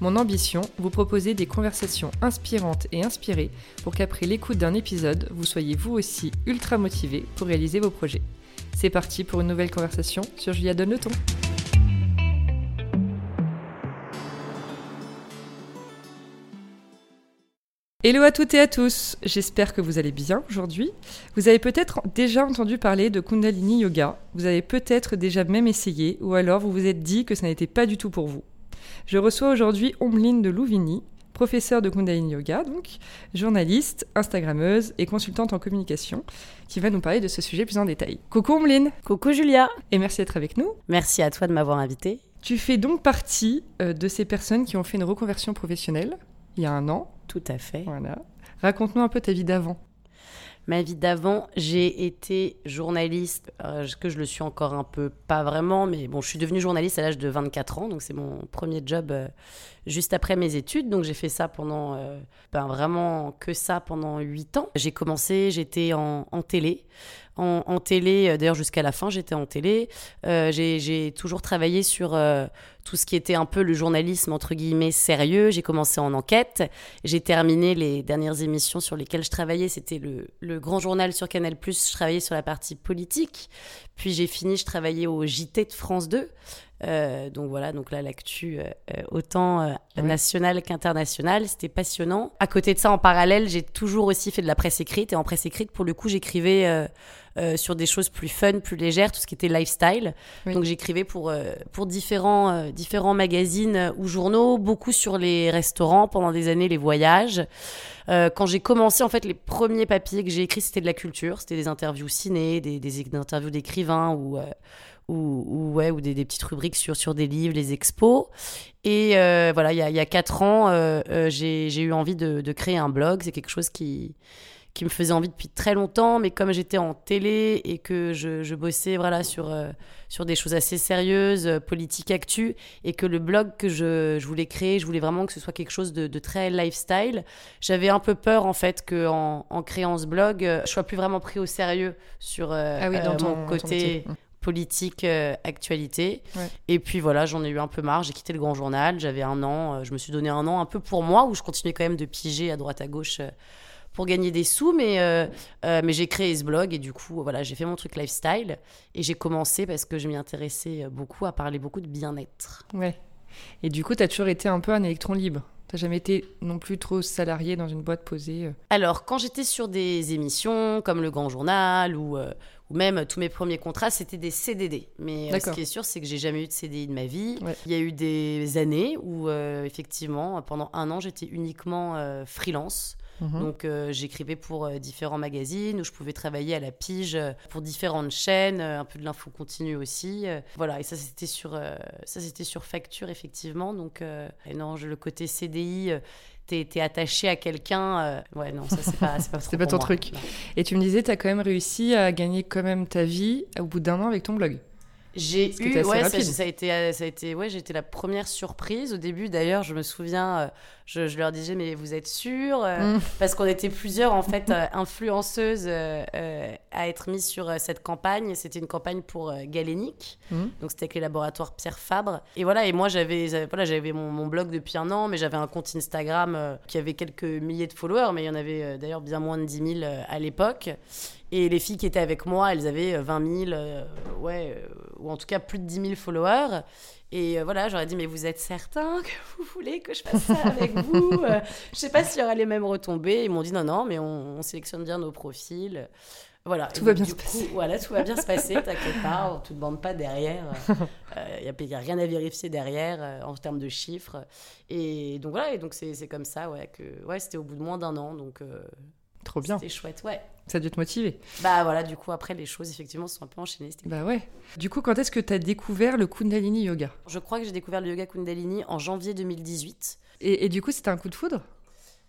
Mon ambition, vous proposer des conversations inspirantes et inspirées pour qu'après l'écoute d'un épisode, vous soyez vous aussi ultra motivé pour réaliser vos projets. C'est parti pour une nouvelle conversation sur Julia Donne le ton. Hello à toutes et à tous, j'espère que vous allez bien aujourd'hui. Vous avez peut-être déjà entendu parler de Kundalini Yoga, vous avez peut-être déjà même essayé, ou alors vous vous êtes dit que ça n'était pas du tout pour vous. Je reçois aujourd'hui Omblin de Louvigny, professeure de Kundalini Yoga, donc journaliste, instagrammeuse et consultante en communication, qui va nous parler de ce sujet plus en détail. Coucou Omblin Coucou Julia Et merci d'être avec nous. Merci à toi de m'avoir invité. Tu fais donc partie euh, de ces personnes qui ont fait une reconversion professionnelle il y a un an. Tout à fait. Voilà. Raconte-nous un peu ta vie d'avant. Ma vie d'avant, j'ai été journaliste, euh, que je le suis encore un peu, pas vraiment, mais bon, je suis devenue journaliste à l'âge de 24 ans, donc c'est mon premier job euh, juste après mes études. Donc j'ai fait ça pendant, euh, ben, vraiment que ça pendant 8 ans. J'ai commencé, j'étais en, télé. En, télé, d'ailleurs jusqu'à la fin, j'étais en télé. j'ai toujours travaillé sur tout ce qui était un peu le journalisme entre guillemets sérieux. J'ai commencé en enquête. J'ai terminé les dernières émissions sur lesquelles je travaillais. C'était le, le, grand journal sur Canal+. Je travaillais sur la partie politique. Puis j'ai fini, je travaillais au JT de France 2. Euh, donc voilà, donc là l'actu euh, autant euh, nationale qu'internationale, c'était passionnant. À côté de ça, en parallèle, j'ai toujours aussi fait de la presse écrite et en presse écrite, pour le coup, j'écrivais euh, euh, sur des choses plus fun, plus légères, tout ce qui était lifestyle. Oui. Donc j'écrivais pour pour différents différents magazines ou journaux, beaucoup sur les restaurants pendant des années, les voyages. quand j'ai commencé, en fait, les premiers papiers que j'ai écrits, c'était de la culture, c'était des interviews ciné, des, des, des interviews d'écrivains ou ou, ou, ouais, ou des, des, petites rubriques sur, sur des livres, les expos. Et euh, voilà, il y a, y a quatre ans, euh, euh, j'ai eu envie de, de, créer un blog. C'est quelque chose qui, qui me faisait envie depuis très longtemps, mais comme j'étais en télé et que je, je bossais voilà, sur, euh, sur des choses assez sérieuses, politique actu, et que le blog que je, je, voulais créer, je voulais vraiment que ce soit quelque chose de, de très lifestyle, j'avais un peu peur en fait qu'en en créant ce blog, je sois plus vraiment pris au sérieux sur ah oui, dans ton, mon côté. Ton politique, euh, actualité. Ouais. Et puis voilà, j'en ai eu un peu marre. J'ai quitté le grand journal. J'avais un an. Euh, je me suis donné un an un peu pour moi, où je continuais quand même de piger à droite à gauche euh, pour gagner des sous. Mais, mais j'ai créé ce blog et du coup, voilà, j'ai fait mon truc lifestyle. Et j'ai commencé parce que je m'y intéressais beaucoup à parler beaucoup de bien-être. Ouais. Et du coup, tu as toujours été un peu un électron libre T'as jamais été non plus trop salarié dans une boîte posée Alors, quand j'étais sur des émissions comme Le Grand Journal ou, ou même tous mes premiers contrats, c'était des CDD. Mais euh, ce qui est sûr, c'est que j'ai jamais eu de CDI de ma vie. Ouais. Il y a eu des années où, euh, effectivement, pendant un an, j'étais uniquement euh, freelance. Mhm. Mmh. Donc euh, j'écrivais pour euh, différents magazines où je pouvais travailler à la pige euh, pour différentes chaînes, un peu de l'info continue aussi. voilà, et ça c'était sur ça c'était sur facture effectivement. Donc non, le côté CDI t'es es attaché à quelqu'un. Euh, ouais, non, ça, c'est pas, pas, pas ton moi. truc. Non. Et tu me disais, t'as quand même réussi à gagner quand même ta vie au bout d'un an avec ton blog. J'ai eu, ouais, ça, ça, a été, ça a été, ouais, j'ai été la première surprise. Au début, d'ailleurs, je me souviens, euh, je, je, leur disais, mais vous êtes sûrs euh, mm. Parce qu'on était plusieurs, en fait, euh, influenceuses euh, à être mises sur cette campagne. C'était une campagne pour Galénic. Mm. Donc, c'était avec les laboratoires Pierre Fabre. Et voilà, et moi, j'avais voilà, j'avais mon, mon, blog depuis un an, mais j'avais un compte Instagram qui avait quelques milliers de followers, mais il y en avait d'ailleurs bien moins de 10 000 à l'époque. Et les filles qui étaient avec moi, elles avaient 20 000, euh, ouais, euh, ou en tout cas plus de 10 000 followers. Et euh, voilà, j'aurais dit, mais vous êtes certain que vous voulez que je fasse ça avec vous euh, Je sais pas s'il y aura les mêmes retombées. Ils m'ont dit, non, non, mais on, on sélectionne bien nos profils. Voilà. Tout et va bien se coup, passer. Voilà, tout va bien se passer, t'inquiète pas, on te demande pas derrière. Il n'y a, a, rien à vérifier derrière euh, en termes de chiffres. Et donc voilà, et donc c'est comme ça, ouais, que ouais, c'était au bout de moins d'un an. Donc. Trop bien. C'était chouette, ouais. Ça a dû te motiver. Bah voilà, du coup, après, les choses, effectivement, se sont un peu enchaînées. Bah ouais. Du coup, quand est-ce que tu as découvert le Kundalini Yoga? Je crois que j'ai découvert le yoga Kundalini en janvier 2018. Et, et du coup, c'était un coup de foudre?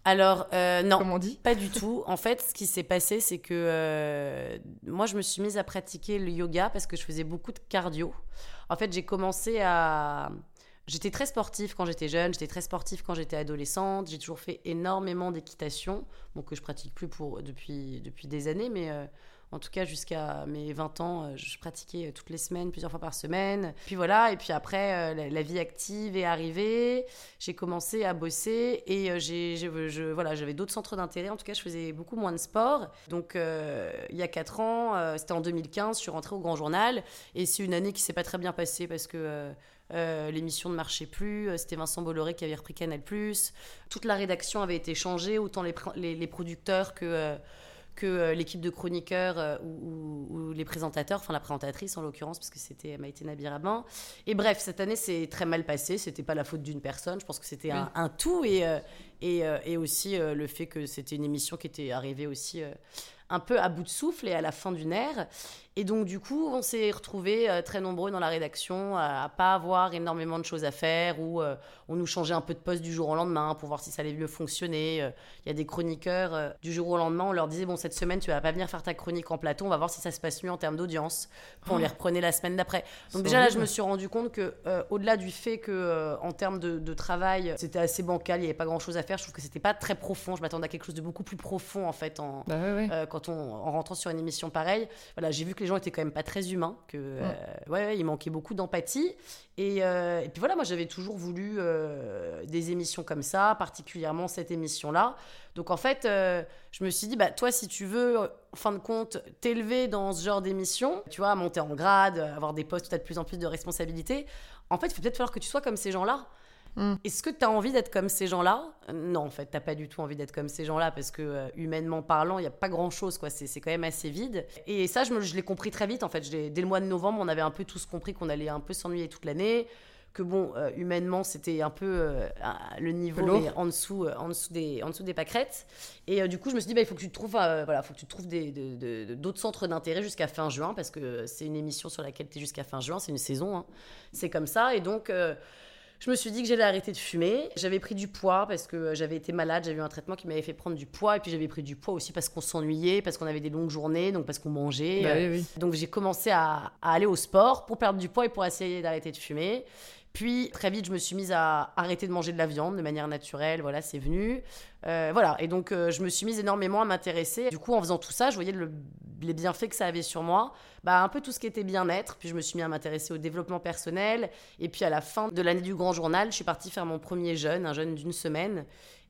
Alors, euh, non. Comme on dit Pas du tout. En fait, ce qui s'est passé, c'est que euh, moi, je me suis mise à pratiquer le yoga parce que je faisais beaucoup de cardio. En fait, j'ai commencé à. J'étais très sportive quand j'étais jeune, j'étais très sportive quand j'étais adolescente, j'ai toujours fait énormément d'équitation, bon, que je pratique plus pour, depuis, depuis des années, mais euh, en tout cas, jusqu'à mes 20 ans, euh, je pratiquais euh, toutes les semaines, plusieurs fois par semaine. Puis voilà, et puis après, euh, la, vie active est arrivée. J'ai commencé à bosser et j'ai, je, voilà, j'avais d'autres centres d'intérêt. En tout cas, je faisais beaucoup moins de sport. Donc, il y a 4 ans, c'était en 2015, je suis rentrée au Grand Journal. Et c'est une année qui s'est pas très bien passée parce que. L'émission ne marchait plus, c'était Vincent Bolloré qui avait repris Canal+. Toute la rédaction avait été changée, autant les, les, les producteurs que, que euh, l'équipe de chroniqueurs euh, ou, les présentateurs, enfin la présentatrice en l'occurrence, parce que c'était Maïté Nabiraban. Et bref, cette année c'est très mal passé. C'était pas la faute d'une personne. Je pense que c'était un, tout et, euh, et, et, aussi le fait que c'était une émission qui était arrivée aussi un peu à bout de souffle et à la fin d'une ère. Et donc, du coup, on s'est retrouvés euh, très nombreux dans la rédaction à, pas avoir énormément de choses à faire ou euh, on nous changeait un peu de poste du jour au lendemain pour voir si ça allait mieux fonctionner. Euh, il y a des chroniqueurs du jour au lendemain, on leur disait Bon, cette semaine, tu vas pas venir faire ta chronique en plateau, on va voir si ça se passe mieux en termes d'audience. on les reprenait la semaine d'après. Donc, déjà là, je me suis rendu compte que, au-delà du fait que, en termes de, travail, c'était assez bancal, il n'y avait pas grand chose à faire, je trouve que c'était pas très profond. Je m'attendais à quelque chose de beaucoup plus profond, en fait, en, bah quand on, en rentrant sur une émission pareille. Voilà, j'ai vu que les gens étaient quand même pas très humains, que euh, ouais, il manquait beaucoup d'empathie. Et, euh, et, puis voilà, moi j'avais toujours voulu euh, des émissions comme ça, particulièrement cette émission-là. Donc en fait, je me suis dit, bah toi si tu veux, en fin de compte, t'élever dans ce genre d'émission, tu vois, monter en grade, avoir des postes peut-être de plus en plus de responsabilités, en fait, il faut peut-être falloir que tu sois comme ces gens-là. Mm. Est-ce que tu as envie d'être comme ces gens-là? Non, en fait, tu pas du tout envie d'être comme ces gens-là parce que, euh, humainement parlant, il n'y a pas grand-chose, quoi. C'est quand même assez vide. Et ça, je, me, je l'ai compris très vite, en fait. Dès le mois de novembre, on avait un peu tous compris qu'on allait un peu s'ennuyer toute l'année. Que bon, euh, humainement, c'était un peu euh, le niveau en dessous, en, dessous des, en dessous des pâquerettes. Et du coup, je me suis dit, bah, il faut que tu trouves, voilà, faut que tu trouves d'autres centres d'intérêt jusqu'à fin juin parce que c'est une émission sur laquelle tu es jusqu'à fin juin, c'est une saison. Hein. C'est comme ça. Et donc je me suis dit que j'allais arrêter de fumer. J'avais pris du poids parce que j'avais été malade, j'avais eu un traitement qui m'avait fait prendre du poids. Et puis j'avais pris du poids aussi parce qu'on s'ennuyait, parce qu'on avait des longues journées, donc parce qu'on mangeait. Bah donc j'ai commencé à, aller au sport pour perdre du poids et pour essayer d'arrêter de fumer. Puis très vite, je me suis mise à arrêter de manger de la viande de manière naturelle. Voilà, c'est venu. Euh, voilà, et donc euh, je me suis mise énormément à m'intéresser. Du coup, en faisant tout ça, je voyais les bienfaits que ça avait sur moi. Bah, un peu tout ce qui était bien-être. Puis je me suis mis à m'intéresser au développement personnel. Et puis à la fin de l'année du Grand Journal, je suis partie faire mon premier jeûne, un jeûne d'une semaine.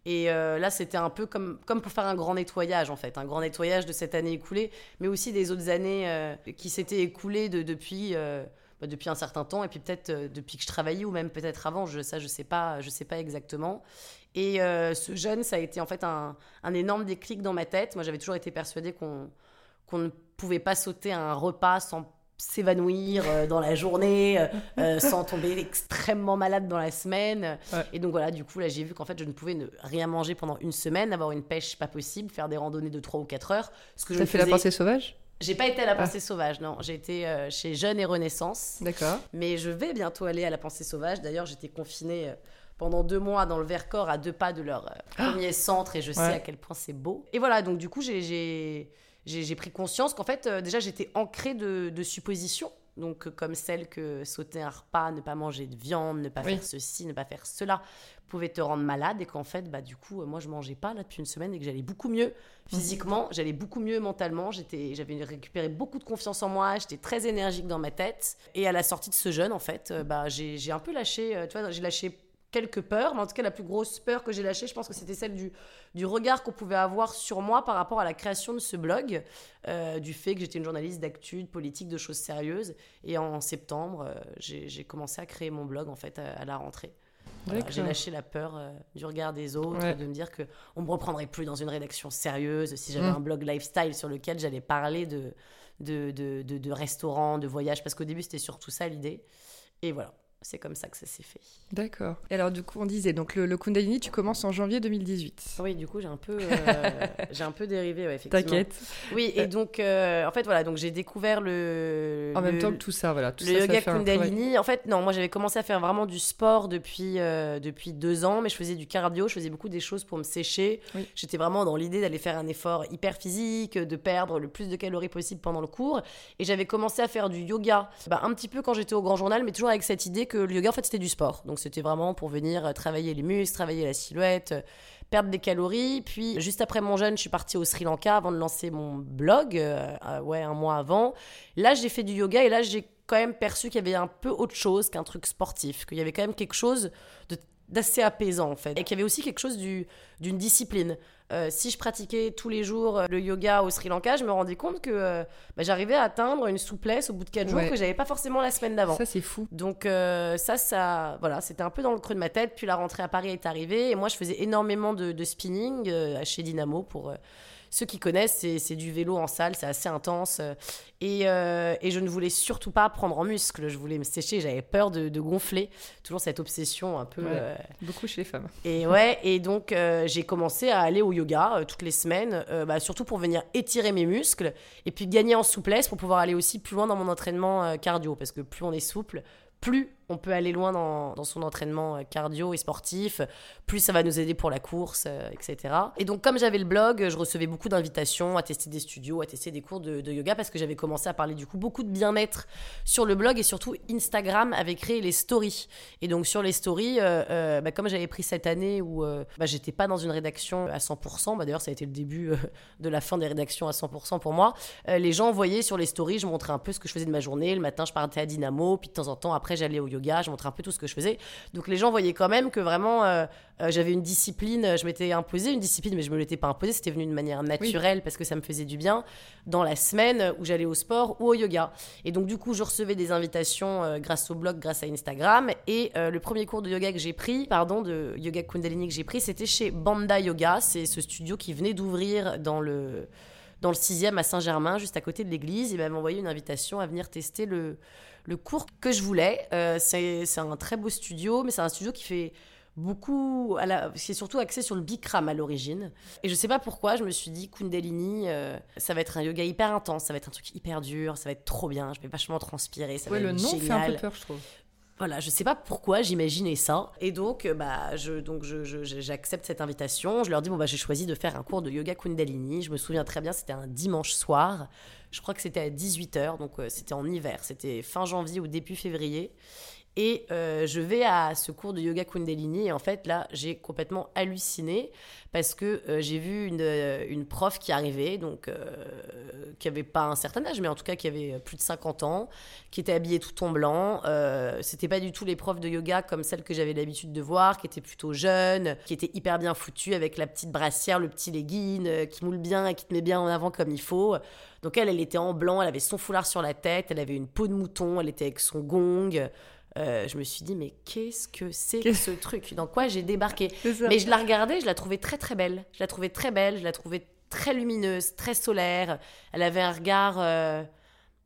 Et euh, là, c'était un peu comme, comme pour faire un grand nettoyage, en fait. Un grand nettoyage de cette année écoulée, mais aussi des autres années qui s'étaient écoulées de, depuis bah, depuis un certain temps, et puis peut-être euh, depuis que je travaillais, ou même peut-être avant, je, ça je sais pas, je sais pas exactement. Et euh, ce jeûne, ça a été en fait un, un, énorme déclic dans ma tête. Moi, j'avais toujours été persuadée qu'on qu'on ne pouvait pas sauter un repas sans s'évanouir euh, dans la journée, sans tomber extrêmement malade dans la semaine. Et donc voilà, du coup, là, j'ai vu qu'en fait, je ne pouvais ne rien manger pendant une semaine, avoir une pêche pas possible, faire des randonnées de 3 ou 4 heures. Ce que fait la pensée sauvage? J'ai pas été à la ah. pensée sauvage, non. J'ai été euh, chez Jeune et Renaissance. D'accord. Mais je vais bientôt aller à la pensée sauvage. D'ailleurs, j'étais confinée euh, pendant deux mois dans le Vercors, à deux pas de leur euh, ah. premier centre, et je sais à quel point c'est beau. Et voilà, donc du coup, j'ai pris conscience qu'en fait, déjà, j'étais ancrée de, de suppositions donc comme celle que sauter un repas, ne pas manger de viande, ne pas faire ceci, ne pas faire cela, pouvait te rendre malade et qu'en fait, bah, du coup, moi, je mangeais pas là depuis une semaine et que j'allais beaucoup mieux physiquement, j'allais beaucoup mieux mentalement, j'étais, j'avais récupéré beaucoup de confiance en moi, j'étais très énergique dans ma tête. Et à la sortie de ce jeûne, en fait, euh, bah, j'ai, un peu lâché, euh, tu vois, j'ai lâché quelques peurs, mais en tout cas, la plus grosse peur que j'ai lâchée, je pense que c'était celle du, du regard qu'on pouvait avoir sur moi par rapport à la création de ce blog, euh, du fait que j'étais une journaliste d'actu, de politique, de choses sérieuses. Et en septembre, j'ai commencé à créer mon blog, en fait, à la rentrée j'ai lâché la peur euh, du regard des autres, de me dire que on me reprendrait plus dans une rédaction sérieuse si j'avais mm. un blog lifestyle sur lequel j'allais parler de de, de, de, restaurants, de voyages, parce qu'au début c'était surtout ça l'idée. Et voilà, c'est comme ça que ça s'est fait. D'accord. Et alors, du coup, on disait, donc le, Kundalini, tu commences en janvier 2018. Oui, du coup, j'ai un peu, euh, j'ai un peu dérivé, ouais, effectivement. T'inquiète. Oui, et donc, euh, en fait, voilà, donc j'ai découvert le. En même temps que tout ça, voilà. Tout le yoga Kundalini. En fait, non, moi, j'avais commencé à faire vraiment du sport depuis, euh, depuis deux ans, mais je faisais du cardio, je faisais beaucoup des choses pour me sécher. J'étais vraiment dans l'idée d'aller faire un effort hyper physique, de perdre le plus de calories possible pendant le cours. Et j'avais commencé à faire du yoga, bah, un petit peu quand j'étais au Grand Journal, mais toujours avec cette idée que le yoga, en fait, c'était du sport. Donc, c'était vraiment pour venir euh, travailler les muscles, travailler la silhouette, euh, perdre des calories. Puis, juste après mon jeûne, je suis partie au Sri Lanka avant de lancer mon blog, euh, ouais, un mois avant. Là, j'ai fait du yoga et là, j'ai quand même perçu qu'il y avait un peu autre chose qu'un truc sportif, qu'il y avait quand même quelque chose d'assez apaisant en fait et qu'il y avait aussi quelque chose d'une discipline euh, si je pratiquais tous les jours euh, le yoga au Sri Lanka, je me rendais compte que euh, bah, j'arrivais à atteindre une souplesse au bout de 4 jours que j'avais pas forcément la semaine d'avant. Ça, c'est fou. Donc, ça, ça, voilà, c'était un peu dans le creux de ma tête. Puis la rentrée à Paris est arrivée et moi, je faisais énormément de, de spinning chez Dynamo pour ceux qui connaissent, c'est du vélo en salle, c'est assez intense. Et, euh, et, je ne voulais surtout pas prendre en muscle, je voulais me sécher, j'avais peur de, gonfler. Toujours cette obsession un peu. Euh, beaucoup chez les femmes. Et ouais, et donc euh, j'ai commencé à aller au yoga toutes les semaines, bah, surtout pour venir étirer mes muscles et puis gagner en souplesse pour pouvoir aller aussi plus loin dans mon entraînement cardio. Parce que plus on est souple, plus on peut aller loin dans, son entraînement euh, cardio et sportif, plus ça va nous aider pour la course, euh, etc. Et donc comme j'avais le blog, je recevais beaucoup d'invitations à tester des studios, à tester des cours de, yoga parce que j'avais commencé à parler du coup beaucoup de bien-être sur le blog et surtout Instagram avait créé les stories. Et donc sur les stories, euh, bah, comme j'avais pris cette année où bah, j'étais pas dans une rédaction à 100%, bah, d'ailleurs ça a été le début de la fin des rédactions à 100% pour moi, les gens voyaient sur les stories, je montrais un peu ce que je faisais de ma journée, le matin je partais à Dynamo, puis de temps en temps après j'allais au yoga, je montrais un peu tout ce que je faisais. Donc les gens voyaient quand même que vraiment euh, euh, j'avais une discipline, je m'étais imposé une discipline, mais je me l'étais pas imposée, c'était venu de manière naturelle parce que ça me faisait du bien dans la semaine où j'allais au sport ou au yoga. Et donc du coup, je recevais des invitations euh, grâce au blog, grâce à Instagram. Et le premier cours de yoga que j'ai pris, pardon, de yoga Kundalini que j'ai pris, c'était chez Banda Yoga. C'est ce studio qui venait d'ouvrir dans le dans le 6e à Saint-Germain, juste à côté de l'église. Il m'avait envoyé une invitation à venir tester le, le cours que je voulais. Euh, c'est un très beau studio, mais c'est un studio qui fait beaucoup, à la, qui est surtout axé sur le Bikram à l'origine. Et je sais pas pourquoi, je me suis dit Kundalini, euh, ça va être un yoga hyper intense, ça va être un truc hyper dur, ça va être trop bien, je vais vachement transpirer, ça va le être nom fait un peu peur, je trouve. Voilà, je sais pas pourquoi j'imaginais ça. Et donc, euh, bah, je, donc j'accepte cette invitation. Je leur dis, bon, bah, j'ai choisi de faire un cours de yoga Kundalini. Je me souviens très bien, c'était un dimanche soir. Je crois que c'était à 18h, donc euh, c'était en hiver. C'était fin janvier ou début février. Et euh, je vais à ce cours de yoga Kundalini et en fait là j'ai complètement halluciné parce que euh, j'ai vu une, euh, une, prof qui arrivait, donc qui avait pas un certain âge mais en tout cas qui avait plus de 50 ans, qui était habillée tout en blanc. C'était pas du tout les profs de yoga comme celles que j'avais l'habitude de voir, qui étaient plutôt jeunes, qui étaient hyper bien foutues avec la petite brassière, le petit legging, qui moule bien et qui te met bien en avant comme il faut. Donc elle, elle était en blanc, elle avait son foulard sur la tête, elle avait une peau de mouton, elle était avec son gong. Euh, je me suis dit, mais qu'est-ce que c'est que ce truc? Dans quoi j'ai débarqué? Mais je la regardais, je la trouvais très très belle. Je la trouvais très belle, je la trouvais très lumineuse, très solaire. Elle avait un regard, euh,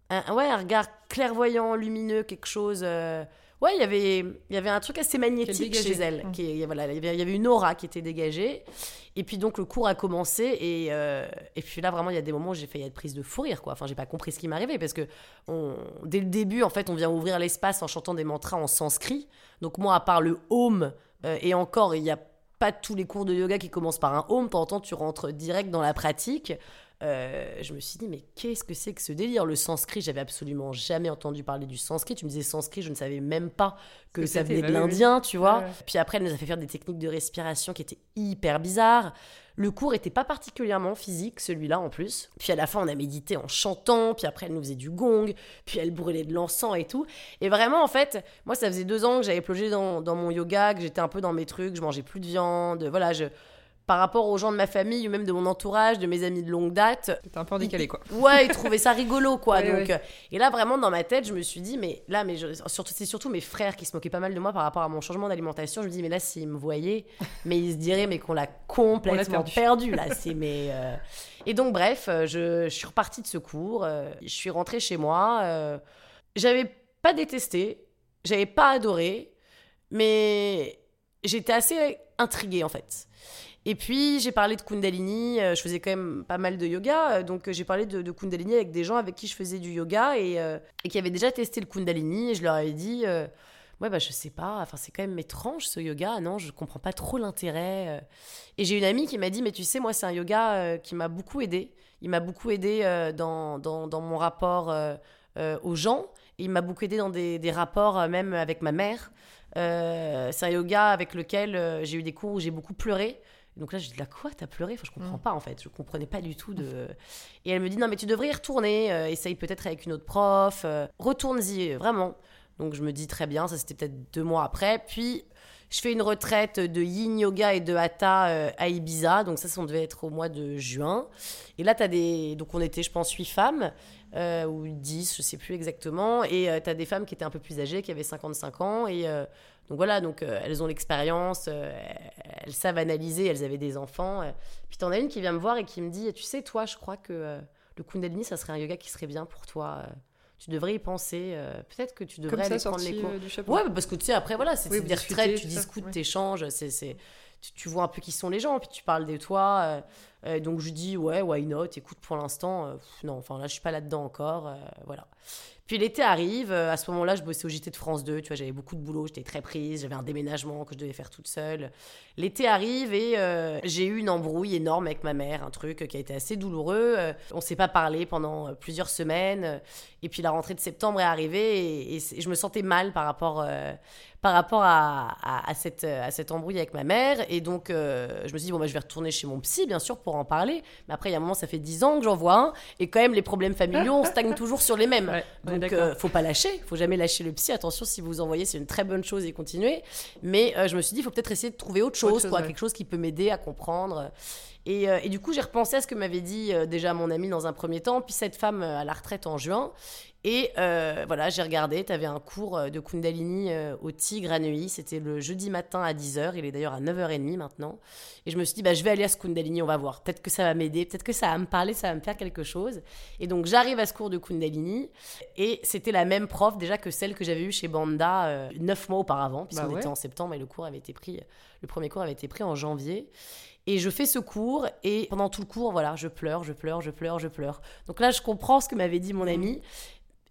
un, ouais, un regard clairvoyant, lumineux, quelque chose. Euh, Ouais, il y avait, il y avait un truc assez magnétique chez elle. Mmh. Qui, voilà, il y avait une aura qui était dégagée. Et puis donc le cours a commencé et, euh, et puis là vraiment il y a des moments où j'ai failli être prise de fou rire quoi. Enfin j'ai pas compris ce qui m'arrivait parce que on, dès le début en fait on vient ouvrir l'espace en chantant des mantras en sanskrit. Donc moi à part le home euh, et encore il n'y a pas tous les cours de yoga qui commencent par un home. Temps tu rentres direct dans la pratique. Euh, je me suis dit, mais qu'est-ce que c'est que ce délire? Le sanskrit, j'avais absolument jamais entendu parler du sanskrit. Tu me disais sanskrit, je ne savais même pas que, ça venait de l'indien, tu vois. Puis après, elle nous a fait faire des techniques de respiration qui étaient hyper bizarres. Le cours était pas particulièrement physique, celui-là en plus. Puis à la fin, on a médité en chantant. Puis après, elle nous faisait du gong. Puis elle brûlait de l'encens et tout. Et vraiment, en fait, moi, ça faisait deux ans que j'avais plongé dans, dans mon yoga, que j'étais un peu dans mes trucs. Je mangeais plus de viande. Voilà, je par rapport aux gens de ma famille ou même de mon entourage, de mes amis de longue date. C'était un peu décalé, quoi. Ouais, ils trouvaient ça rigolo, quoi. donc, euh, et là, vraiment, dans ma tête, je me suis dit, mais là, mais surtout, c'est surtout mes frères qui se moquaient pas mal de moi par rapport à mon changement d'alimentation. Je me dis, mais là, s'ils me voyaient, mais ils se diraient, mais qu'on l'a complètement perdu. là. C'est mais. Euh, et donc, bref, euh, je, je, suis repartie de ce cours. je suis rentrée chez moi. J'avais pas détesté j'avais pas adoré, mais j'étais assez intriguée en fait. Et puis j'ai parlé de Kundalini, euh, je faisais quand même pas mal de yoga, euh, donc euh, j'ai parlé de, Kundalini avec des gens avec qui je faisais du yoga et, qui avaient déjà testé le Kundalini et je leur avais dit, ouais bah je sais pas, enfin c'est quand même étrange ce yoga, non je comprends pas trop l'intérêt. Et j'ai une amie qui m'a dit, mais tu sais moi c'est un yoga qui m'a beaucoup aidé, il m'a beaucoup aidé dans, dans, mon rapport aux gens, il m'a beaucoup aidé dans des rapports même avec ma mère. c'est un yoga avec lequel j'ai eu des cours où j'ai beaucoup pleuré. Donc là, je dis, la quoi T'as pleuré? Enfin, je comprends mm. pas en fait. Je comprenais pas du tout de. Et elle me dit, non, mais tu devrais y retourner. Euh, essaye peut-être avec une autre prof. Euh, retourne-y, vraiment. Donc je me dis, très bien. Ça, c'était peut-être deux mois après. Puis, je fais une retraite de yin yoga et de hatha euh, à Ibiza. Donc ça, ça devait être au mois de juin. Et là, tu as des. Donc on était, je pense, huit femmes. ou 10, je sais plus exactement. Et tu as des femmes qui étaient un peu plus âgées, qui avaient 55 ans. Et donc voilà, donc euh, elles ont l'expérience, euh, elles savent analyser, elles avaient des enfants. Euh. Puis t'en as une qui vient me voir et qui me dit, tu sais, toi, je crois que le Kundalini, ça serait un yoga qui serait bien pour toi. tu devrais y penser. Peut-être que tu devrais aller prendre les cours. Du ouais, parce que tu sais, après, voilà, c'est des retraites, tu discutes, tu échanges, c'est tu, vois un peu qui sont les gens, puis tu parles de toi. Donc je dis, ouais, why not? Écoute, pour l'instant, non, enfin là, je suis pas là-dedans encore. voilà. Puis l'été arrive, euh, à ce moment-là, je bossais au JT de France 2, tu vois, j'avais beaucoup de boulot, j'étais très prise, j'avais un déménagement que je devais faire toute seule. L'été arrive et euh, j'ai eu une embrouille énorme avec ma mère, un truc qui a été assez douloureux. Euh, on s'est pas parlé pendant plusieurs semaines. Et puis la rentrée de septembre est arrivée et, je me sentais mal par rapport, par rapport à, cette, à cette embrouille avec ma mère. Et donc, je me suis dit, bon, bah, je vais retourner chez mon psy, bien sûr, pour en parler. Mais après, il y a un moment, ça fait dix ans que j'en vois un. Et quand même, les problèmes familiaux, on stagne toujours sur les mêmes. Donc, euh, faut pas lâcher, faut jamais lâcher le psy. Attention, si vous vous envoyez, c'est une très bonne chose et continuer. Mais euh, je me suis dit, il faut peut-être essayer de trouver autre chose, quoi, quelque chose qui peut m'aider à comprendre. Et, euh, et, du coup, j'ai repensé à ce que m'avait dit déjà mon ami dans un premier temps, puis cette femme à la retraite en juin. Et euh, voilà, j'ai regardé, tu avais un cours euh, de Kundalini euh, au Tigre à Neuilly. C'était le jeudi matin à 10h. Il est d'ailleurs à 9h30 maintenant. Et je me suis dit, bah, je vais aller à ce Kundalini, on va voir. Peut-être que ça va m'aider, peut-être que ça va me parler, ça va me faire quelque chose. Et donc, j'arrive à ce cours de Kundalini. Et c'était la même prof déjà que celle que j'avais eue chez Banda neuf mois auparavant, puisqu'on bah était en septembre et le cours avait été pris, le premier cours avait été pris en janvier. Et je fais ce cours et pendant tout le cours, voilà, je pleure, je pleure, je pleure, je pleure. Donc là, je comprends ce que m'avait dit mon ami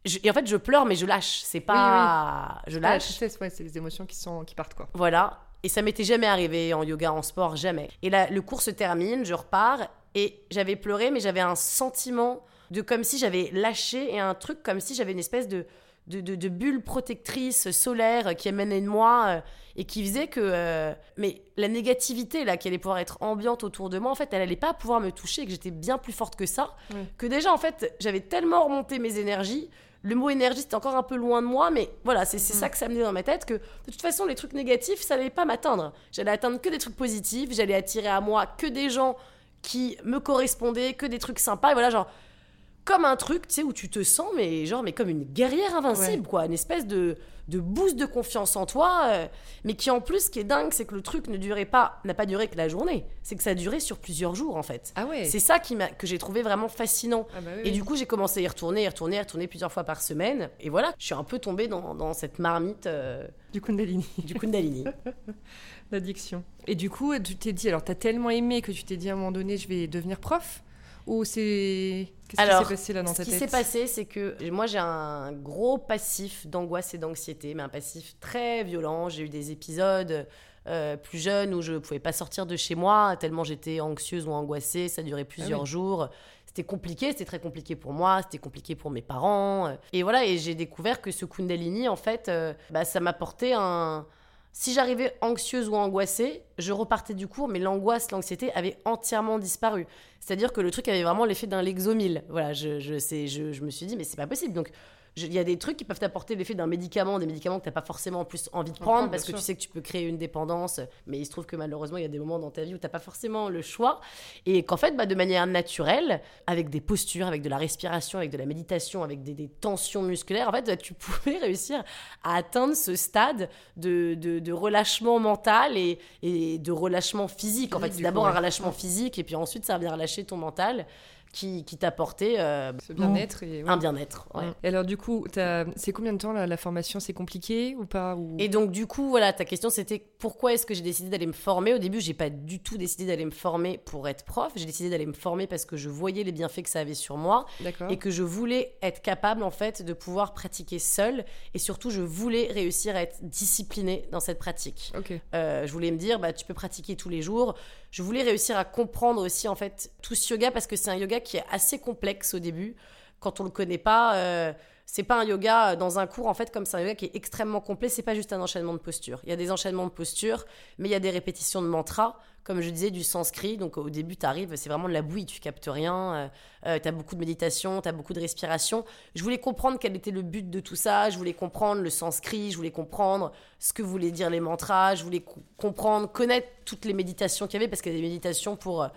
et en fait, je pleure, mais je lâche. C'est pas. Je lâche. c'est les émotions qui, sont, qui partent, quoi. Voilà. Et ça m'était jamais arrivé en yoga, en sport, jamais. Et là, le cours se termine, je repars, et j'avais pleuré, mais j'avais un sentiment de comme si j'avais lâché, et un truc comme si j'avais une espèce de, de, de, bulle protectrice solaire qui émanait de moi, euh, et qui faisait que. Euh, mais la négativité, là, qui allait pouvoir être ambiante autour de moi, en fait, elle allait pas pouvoir me toucher, et que j'étais bien plus forte que ça. Que déjà, en fait, j'avais tellement remonté mes énergies le mot énergie, c'était encore un peu loin de moi, mais voilà, c'est mm. ça que ça me dit dans ma tête, que de toute façon, les trucs négatifs, ça n'allait pas m'atteindre. J'allais atteindre que des trucs positifs, j'allais attirer à moi que des gens qui me correspondaient, que des trucs sympas, et voilà, genre, comme un truc, tu sais, où tu te sens, mais genre, mais comme une guerrière invincible, quoi, une espèce de de boost de confiance en toi, euh, mais qui en plus, ce qui est dingue, c'est que le truc ne durait pas, n'a pas duré que la journée, c'est que ça a duré sur plusieurs jours en fait. Ah ouais. C'est ça qui m'a, que j'ai trouvé vraiment fascinant. Ah bah et du coup, j'ai commencé à y retourner, y retourner, y retourner plusieurs fois par semaine. Et voilà, je suis un peu tombée dans, dans cette marmite. Euh, du Kundalini. Du Kundalini. L'addiction. Et du coup, tu t'es dit, alors tu as tellement aimé que tu t'es dit à un moment donné, je vais devenir prof? Ou c'est. Qu'est-ce qui s'est passé là dans ta tête Ce qui s'est passé, c'est que moi j'ai un gros passif d'angoisse et d'anxiété, mais un passif très violent. J'ai eu des épisodes euh, plus jeunes où je ne pouvais pas sortir de chez moi tellement j'étais anxieuse ou angoissée. Ça durait plusieurs ah jours. C'était compliqué, c'était très compliqué pour moi, c'était compliqué pour mes parents. Et voilà, et j'ai découvert que ce Kundalini, en fait, euh, bah, ça m'apportait un, si j'arrivais anxieuse ou angoissée, je repartais du cours, mais l'angoisse, l'anxiété avait entièrement disparu. C'est-à-dire que le truc avait vraiment l'effet d'un Lexomil. Voilà, je, je, je, je me suis dit, mais c'est pas possible. Donc, il y a des trucs qui peuvent t'apporter l'effet d'un médicament, des médicaments que tu n'as pas forcément en plus envie de prendre parce que tu sais que tu peux créer une dépendance. Mais il se trouve que malheureusement, il y a des moments dans ta vie où tu n'as pas forcément le choix. Et qu'en fait, bah, de manière naturelle, avec des postures, avec de la respiration, avec de la méditation, avec des, tensions musculaires, en fait, bah, tu pouvais réussir à atteindre ce stade de, de, relâchement mental et, et, de relâchement physique. En fait, c'est d'abord un relâchement physique et puis ensuite, ça vient relâcher ton mental qui, qui t'apportait euh, Ce bien-être. Et, ouais. un bien-être. ouais. Et alors, du coup, c'est combien de temps la, la formation? C'est compliqué ou pas ou... Et donc, du coup, voilà, ta question c'était pourquoi est-ce que j'ai décidé d'aller me former? Au début, j'ai pas du tout décidé d'aller me former pour être prof. J'ai décidé d'aller me former parce que je voyais les bienfaits que ça avait sur moi et que je voulais être capable, en fait, de pouvoir pratiquer seule. Et surtout, je voulais réussir à être disciplinée dans cette pratique. Euh, je voulais me dire, bah, tu peux pratiquer tous les jours. Je voulais réussir à comprendre aussi, en fait, tout ce yoga parce que c'est un yoga qui est assez complexe au début. Quand on le connaît pas, euh, c'est pas un yoga euh, dans un cours, en fait, comme c'est un yoga qui est extrêmement complet, c'est pas juste un enchaînement de postures. Il y a des enchaînements de postures, mais il y a des répétitions de mantras, comme je disais, du sanskrit. Donc au début, tu arrives, c'est vraiment de la bouillie, tu captes rien. Euh, tu as beaucoup de méditation, tu as beaucoup de respiration. Je voulais comprendre quel était le but de tout ça, je voulais comprendre le sanskrit, je voulais comprendre ce que voulaient dire les mantras, je voulais co- comprendre, connaître toutes les méditations qu'il y avait, parce qu'il y a des méditations pour euh,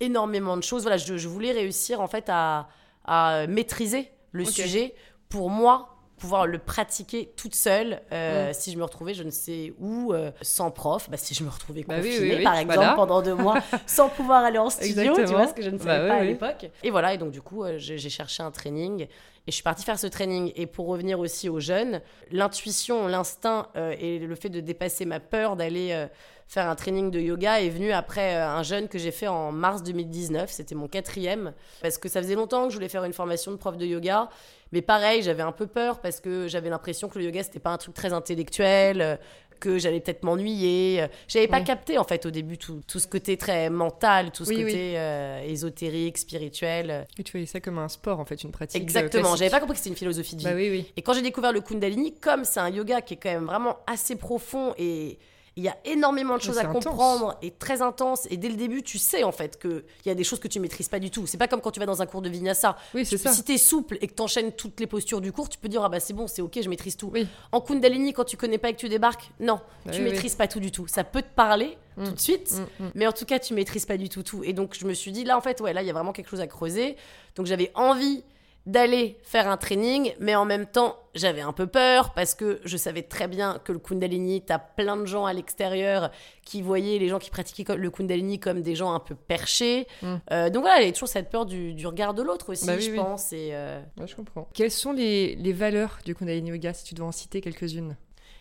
énormément de choses. Voilà, je, je voulais réussir en fait à, à maîtriser le sujet pour moi pouvoir le pratiquer toute seule euh, Mm. si je me retrouvais je ne sais où euh, sans prof bah, si je me retrouvais Bah oui, confinée oui, oui, par exemple voilà. pendant deux mois sans pouvoir aller en studio tu Exactement. vois ce que je ne savais Bah oui, pas à l'époque et voilà et donc du coup euh, j'ai cherché un training et je suis partie faire ce training et pour revenir aussi aux jeunes l'intuition l'instinct et le fait de dépasser ma peur d'aller faire un training de yoga est venu après euh, un jeune que j'ai fait en mars 2019. C'était mon quatrième. Parce que ça faisait longtemps que je voulais faire une formation de prof de yoga. Mais pareil, j'avais un peu peur parce que j'avais l'impression que le yoga, c'était pas un truc très intellectuel. euh, que j'allais peut-être m'ennuyer. J'avais pas Oui. capté en fait au début tout, tout ce côté très mental, tout ce Oui, oui. côté euh, ésotérique, spirituel. Et tu voyais ça comme un sport, en fait, une pratique. Exactement, j'avais pas compris que c'était une philosophie de vie. Bah oui, oui. Et quand j'ai découvert le Kundalini, comme c'est un yoga qui est quand même vraiment assez profond et il y a énormément de Mais choses à intense. comprendre et très intense. Et dès le début, tu sais en fait qu'il y a des choses que tu maîtrises pas du tout. C'est pas comme quand tu vas dans un cours de vinyasa. Oui, c'est Tu- ça. Si t'es souple et que t'enchaînes toutes les postures du cours, tu peux dire ah bah c'est bon, c'est ok, je maîtrise tout. Oui. En Kundalini, quand tu connais pas et que tu débarques, non, Bah tu oui, oui. maîtrises pas tout du tout. Ça peut te parler Mm. tout de suite, Mm, mm. mais en tout cas, tu maîtrises pas du tout tout. Et donc, je me suis dit, là, en fait, ouais, là, il y a vraiment quelque chose à creuser. Donc, j'avais envie d'aller faire un training, mais en même temps, j'avais un peu peur parce que je savais très bien que le Kundalini, t'as plein de gens à l'extérieur qui voyaient les gens qui pratiquaient le Kundalini comme des gens un peu perchés. Mm. Euh, donc voilà, il y a toujours cette peur du, du regard de l'autre aussi, Bah oui, je oui. pense. Et, euh, Ouais, je comprends. Quelles sont les, les valeurs du Kundalini Yoga, si tu dois en citer quelques-unes?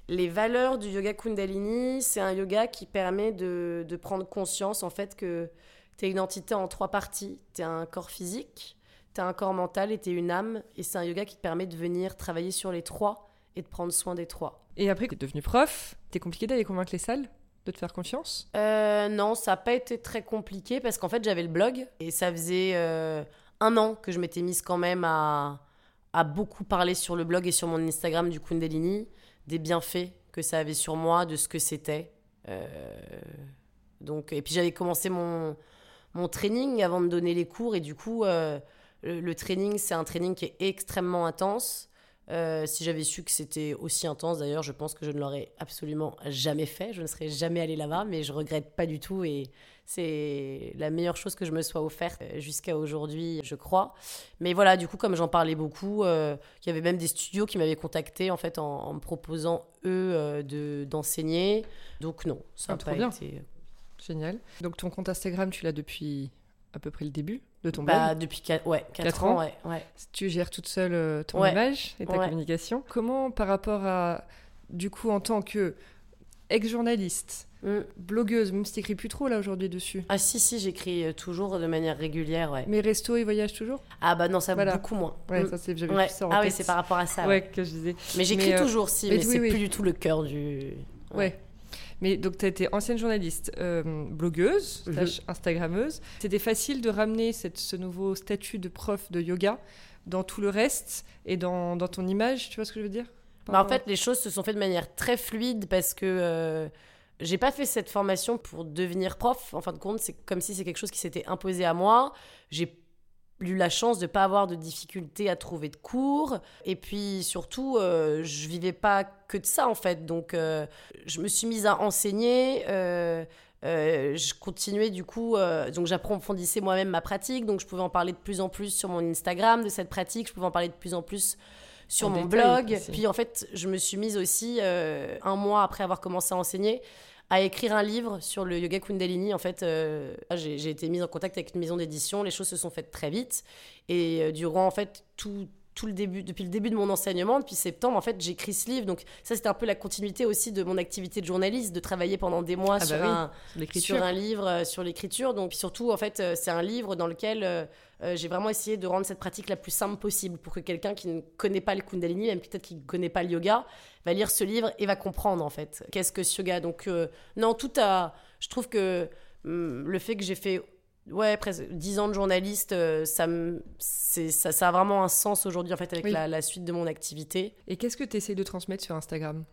Les valeurs du yoga Kundalini, c'est un yoga qui permet de, de prendre conscience en fait que tu es une entité en trois parties. Tu un corps physique, tu un corps mental et une âme. Et c'est un yoga qui te permet de venir travailler sur les trois et de prendre soin des trois. Et après, tu es devenu prof, t'es compliqué d'aller convaincre les salles de te faire confiance? Euh, non, ça n'a pas été très compliqué parce qu'en fait j'avais le blog et ça faisait euh, un an que je m'étais mise quand même à, à beaucoup parler sur le blog et sur mon Instagram du Kundalini, des bienfaits que ça avait sur moi, de ce que c'était. Euh, donc, et puis j'avais commencé mon, mon training avant de donner les cours et du coup euh, le, le training c'est un training qui est extrêmement intense. Euh, si j'avais su que c'était aussi intense, d'ailleurs, je pense que je ne l'aurais absolument jamais fait. Je ne serais jamais allée là-bas, mais je regrette pas du tout. Et c'est la meilleure chose que je me sois offerte euh, jusqu'à aujourd'hui, je crois. Mais voilà, du coup, comme j'en parlais beaucoup, euh, il y avait même des studios qui m'avaient contacté en fait en, en me proposant eux euh, de d'enseigner. Donc non, ça Ah, n'a pas bien. été. Génial. Donc ton compte Instagram, tu l'as depuis à peu près le début? De ton Bah, blog. depuis 4, ouais, quatre Quatre ans, ans ouais, ouais. Tu gères toute seule euh, ton Ouais. image et ta communication. Comment, par rapport à, du coup, en tant que ex-journaliste, Mm. blogueuse, même si t'écris plus trop là aujourd'hui dessus, Ah si, si, j'écris euh, toujours de manière régulière, ouais. mais resto et voyage toujours? Ah bah non, ça Voilà. beaucoup moins. Ouais, Mm. ça c'est j'avais ça en Ah oui, c'est par rapport à ça. Ouais, que je disais. Mais j'écris euh, toujours, si, mais mais, oui, c'est oui. plus du tout le cœur du. Ouais. Mais donc, tu as été ancienne journaliste, euh, blogueuse, slash Instagrammeuse. C'était facile de ramener cette, ce nouveau statut de prof de yoga dans tout le reste et dans, dans ton image, tu vois ce que je veux dire? Bah, en fait, les choses se sont faites de manière très fluide parce que euh, j'ai pas fait cette formation pour devenir prof. En fin de compte, c'est comme si c'est quelque chose qui s'était imposé à moi. J'ai eu la chance de pas avoir de difficultés à trouver de cours. Et puis surtout euh, je vivais pas que de ça en fait. Donc euh, je me suis mise à enseigner euh, euh, je continuais du coup, donc j'approfondissais moi-même ma pratique, donc je pouvais en parler de plus en plus sur mon Instagram de cette pratique, je pouvais en parler de plus en plus sur En mon détail blog. Puis en fait, je me suis mise aussi, un mois après avoir commencé à enseigner, à écrire un livre sur le yoga Kundalini. En fait, euh, j'ai été mise en contact avec une maison d'édition. Les choses se sont faites très vite. Et euh, durant, en fait, tout, tout le début, depuis le début de mon enseignement, depuis septembre, en fait, j'écris ce livre. Donc ça, c'était un peu la continuité aussi de mon activité de journaliste, de travailler pendant des mois Ah sur, bah un, oui, sur un livre, euh, sur l'écriture. Donc surtout, en fait, euh, c'est un livre dans lequel euh, j'ai vraiment essayé de rendre cette pratique la plus simple possible pour que quelqu'un qui ne connaît pas le Kundalini, même peut-être qui ne connaît pas le yoga, va lire ce livre et va comprendre en fait qu'est-ce que ce yoga. Donc euh, non, tout a... Je trouve que hum, le fait que j'ai fait ouais, presque 10 ans de journaliste, euh, ça, ça, ça a vraiment un sens aujourd'hui en fait avec Oui. la, la suite de mon activité. Et qu'est-ce que tu essayes de transmettre sur Instagram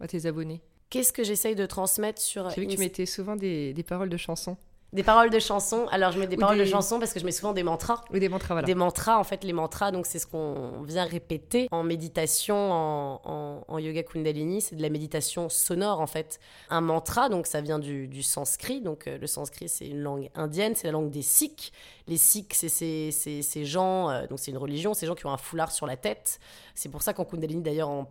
à tes abonnés? Qu'est-ce que j'essaye de transmettre sur J'ai vu que tu mettais souvent des, des paroles de chansons. Des paroles de chansons Alors je mets des Ou paroles des- de chansons parce que je mets souvent des mantras. Ou des mantras, voilà. Des mantras, en fait, les mantras, donc c'est ce qu'on vient répéter en méditation, en, en- en yoga kundalini, c'est de la méditation sonore en fait. Un mantra, donc ça vient du, du sanskrit, donc euh, le sanskrit c'est une langue indienne, c'est la langue des Sikhs. Les Sikhs, c'est ces, ces- ces gens, euh, donc c'est une religion, ces gens qui ont un foulard sur la tête. C'est pour ça qu'en kundalini d'ailleurs en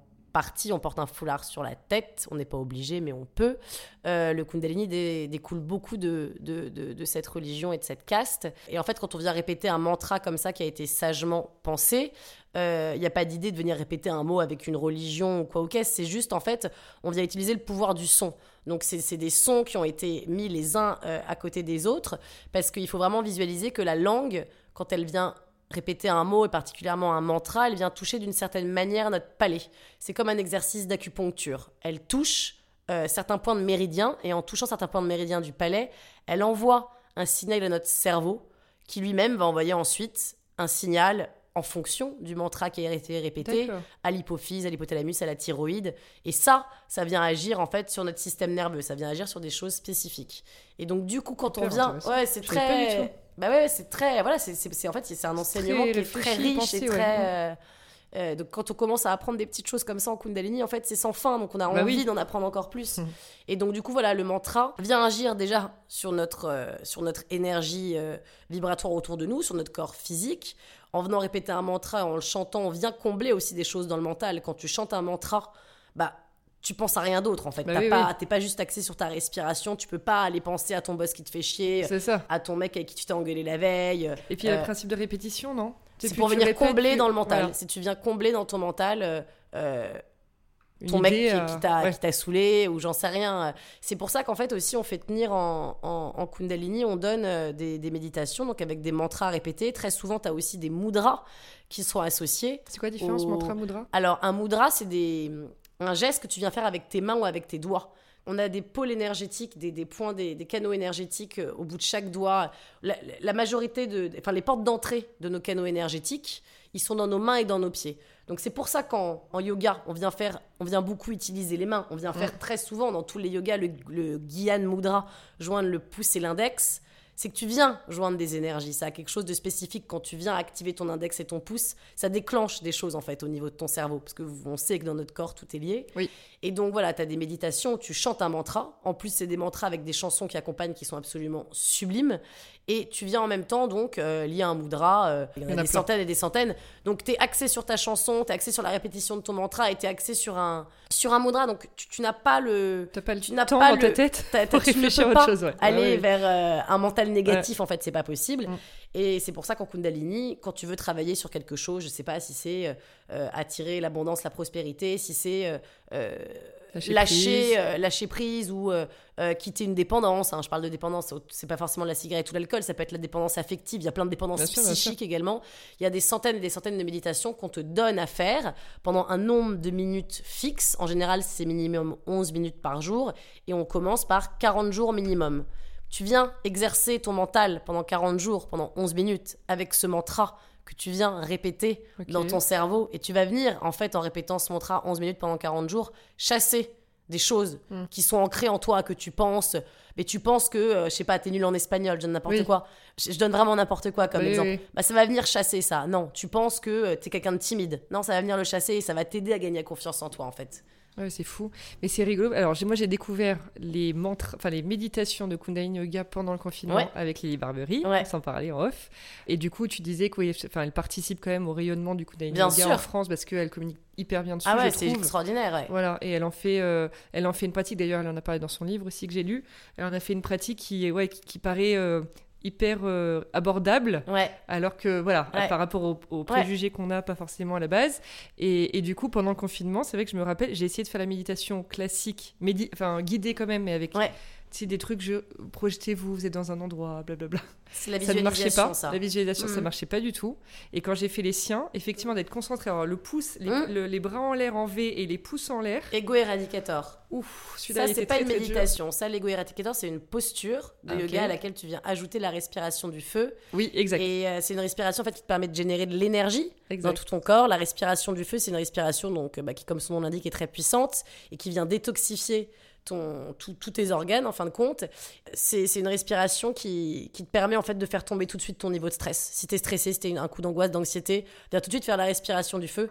on porte un foulard sur la tête, on n'est pas obligé mais on peut. Euh, le Kundalini dé- découle beaucoup de, de, de- cette religion et de cette caste. Et en fait, quand on vient répéter un mantra comme ça qui a été sagement pensé, il n'y a pas d'idée de venir répéter un mot avec une religion ou quoi ou qu'est-ce. C'est juste, en fait, on vient utiliser le pouvoir du son. Donc, c'est c'est des sons qui ont été mis les uns euh, à côté des autres parce qu'il faut vraiment visualiser que la langue, quand elle vient répéter un mot et particulièrement un mantra, elle vient toucher d'une certaine manière notre palais. C'est comme un exercice d'acupuncture. Elle touche euh, certains points de méridien et en touchant certains points de méridien du palais, elle envoie un signal à notre cerveau qui lui-même va envoyer ensuite un signal en fonction du mantra qui a été répété à l'hypophyse, à l'hypothalamus, à la thyroïde. Et ça, ça vient agir en fait sur notre système nerveux, ça vient agir sur des choses spécifiques. Et donc du coup, quand on vient, ouais, c'est très, tout. Bah ouais, c'est très, voilà, c'est, en fait, c'est un enseignement qui est très riche et ouais. très. euh, euh, donc quand on commence à apprendre des petites choses comme ça en Kundalini, en fait, c'est sans fin, donc on a Bah envie oui. d'en apprendre encore plus. Mhm. Et donc du coup, voilà, le mantra vient agir déjà sur notre, euh, sur notre énergie vibratoire autour de nous, sur notre corps physique. En venant répéter un mantra, en le chantant, on vient combler aussi des choses dans le mental. Quand tu chantes un mantra, bah tu penses à rien d'autre en fait. Bah T'as oui, pas, oui. T'es pas juste axé sur ta respiration. Tu peux pas aller penser à ton boss qui te fait chier, C'est ça. à ton mec avec qui tu t'es engueulé la veille. Et puis il y a Euh, le principe de répétition, non? C'est pour venir répètes, combler dans le mental. voilà. Si tu viens combler dans ton mental euh, euh, ton mec qui, euh, qui t'a ouais. qui t'a saoulé ou j'en sais rien. C'est pour ça qu'en fait aussi on fait tenir en, en, en Kundalini, on donne euh, des, des méditations donc avec des mantras répétés. Très souvent tu as aussi des mudras qui sont associés. C'est quoi la différence au- mantra mudra Alors un mudra c'est des, un geste que tu viens faire avec tes mains ou avec tes doigts. On a des pôles énergétiques, des, des points, des, des canaux énergétiques euh, au bout de chaque doigt. La, la majorité de, enfin les portes d'entrée de nos canaux énergétiques, ils sont dans nos mains et dans nos pieds. Donc c'est pour ça qu'en en yoga, on vient faire, on vient beaucoup utiliser les mains. On vient faire très souvent dans tous les yogas le, le Gyan Mudra, joindre le pouce et l'index. C'est que tu viens joindre des énergies. Ça a quelque chose de spécifique quand tu viens activer ton index et ton pouce. Ça déclenche des choses en fait au niveau de ton cerveau. Parce que on sait que dans notre corps, tout est lié. Oui. Et donc voilà, tu as des méditations tu chantes un mantra. En plus, c'est des mantras avec des chansons qui accompagnent qui sont absolument sublimes. Et tu viens en même temps donc euh, lier un mudra. euh, il y en a des plein. centaines et des centaines. Donc tu es axé sur ta chanson, tu es axé sur la répétition de ton mantra et tu es axé sur un, sur un mudra. Donc tu, tu n'as pas le. T'as pas le Tu n'as temps pas dans le- ta tête t'as- pour t'as- tu ne réfléchir peux à autre pas chose. ouais. aller Ouais, ouais. vers euh, un mental négatif en fait c'est pas possible Mm. et c'est pour ça qu'en Kundalini quand tu veux travailler sur quelque chose je sais pas si c'est euh, euh, attirer l'abondance la prospérité si c'est euh, Lâcher lâcher prise. euh, lâcher prise ou euh, euh, quitter une dépendance hein. je parle de dépendance c'est pas forcément la cigarette ou l'alcool ça peut être la dépendance affective. Il y a plein de dépendances Bien sûr, bien psychiques également. Il y a des centaines et des centaines de méditations qu'on te donne à faire pendant un nombre de minutes fixe. En général c'est minimum 11 minutes par jour et on commence par 40 jours minimum. Tu viens exercer ton mental pendant 40 jours, pendant 11 minutes, avec ce mantra que tu viens répéter dans ton cerveau. Et tu vas venir, en fait, en répétant ce mantra 11 minutes pendant 40 jours, chasser des choses Mm. qui sont ancrées en toi, que tu penses. Mais tu penses que, euh, je sais pas, t'es nul en espagnol, je donne n'importe Oui. quoi. Je, je donne vraiment n'importe quoi comme Oui, exemple. oui. Bah, ça va venir chasser ça. Non, tu penses que euh, t'es quelqu'un de timide. Non, ça va venir le chasser et ça va t'aider à gagner confiance en toi, en fait. Ouais, c'est fou. Mais c'est rigolo. Alors, moi, j'ai découvert les mantras, enfin, les méditations de Kundalini Yoga pendant le confinement Ouais. avec Lily Barbery, Ouais. sans parler en off. Et du coup, tu disais qu'elle participe quand même au rayonnement du Kundalini Bien Yoga sûr. en France parce qu'elle communique hyper bien dessus. Ah ouais, c'est extraordinaire, ouais. Voilà, et elle en fait, euh, elle en fait une pratique. D'ailleurs, elle en a parlé dans son livre aussi que j'ai lu. Elle en a fait une pratique qui, ouais, qui, qui paraît euh, hyper euh, abordable, Ouais, alors que voilà, Ouais. par rapport aux, aux préjugés qu'on a, pas forcément à la base. Et, et du coup, pendant le confinement, c'est vrai que je me rappelle, j'ai essayé de faire la méditation classique, médi enfin guidée quand même, mais avec Sais, des trucs, je projetez-vous, vous êtes dans un endroit, blablabla. c'est la Ça ne marchait visualisation, pas. ça. La visualisation, ça Mhm. marchait pas du tout. Et quand j'ai fait les siens, effectivement, d'être concentré, alors le pouce, les, le- les bras en l'air en V et les pouces en l'air. Ego Eradicator. Ouf, celui-là, Ça, c'est pas très, une très dur. méditation. Ça, l'ego eradicator, c'est une posture de Ah, yoga à laquelle tu viens ajouter la respiration du feu. Oui, exact. Et euh, c'est une respiration en fait, qui te permet de générer de l'énergie dans tout ton corps. La respiration du feu, c'est une respiration donc, euh, bah, qui, comme son nom l'indique, est très puissante et qui vient détoxifier ton, tous tes organes en fin de compte. C'est une respiration qui, qui te permet en fait de faire tomber tout de suite ton niveau de stress. Si t'es stressé, si t'as un coup d'angoisse, d'anxiété, viens tout de suite faire la respiration du feu.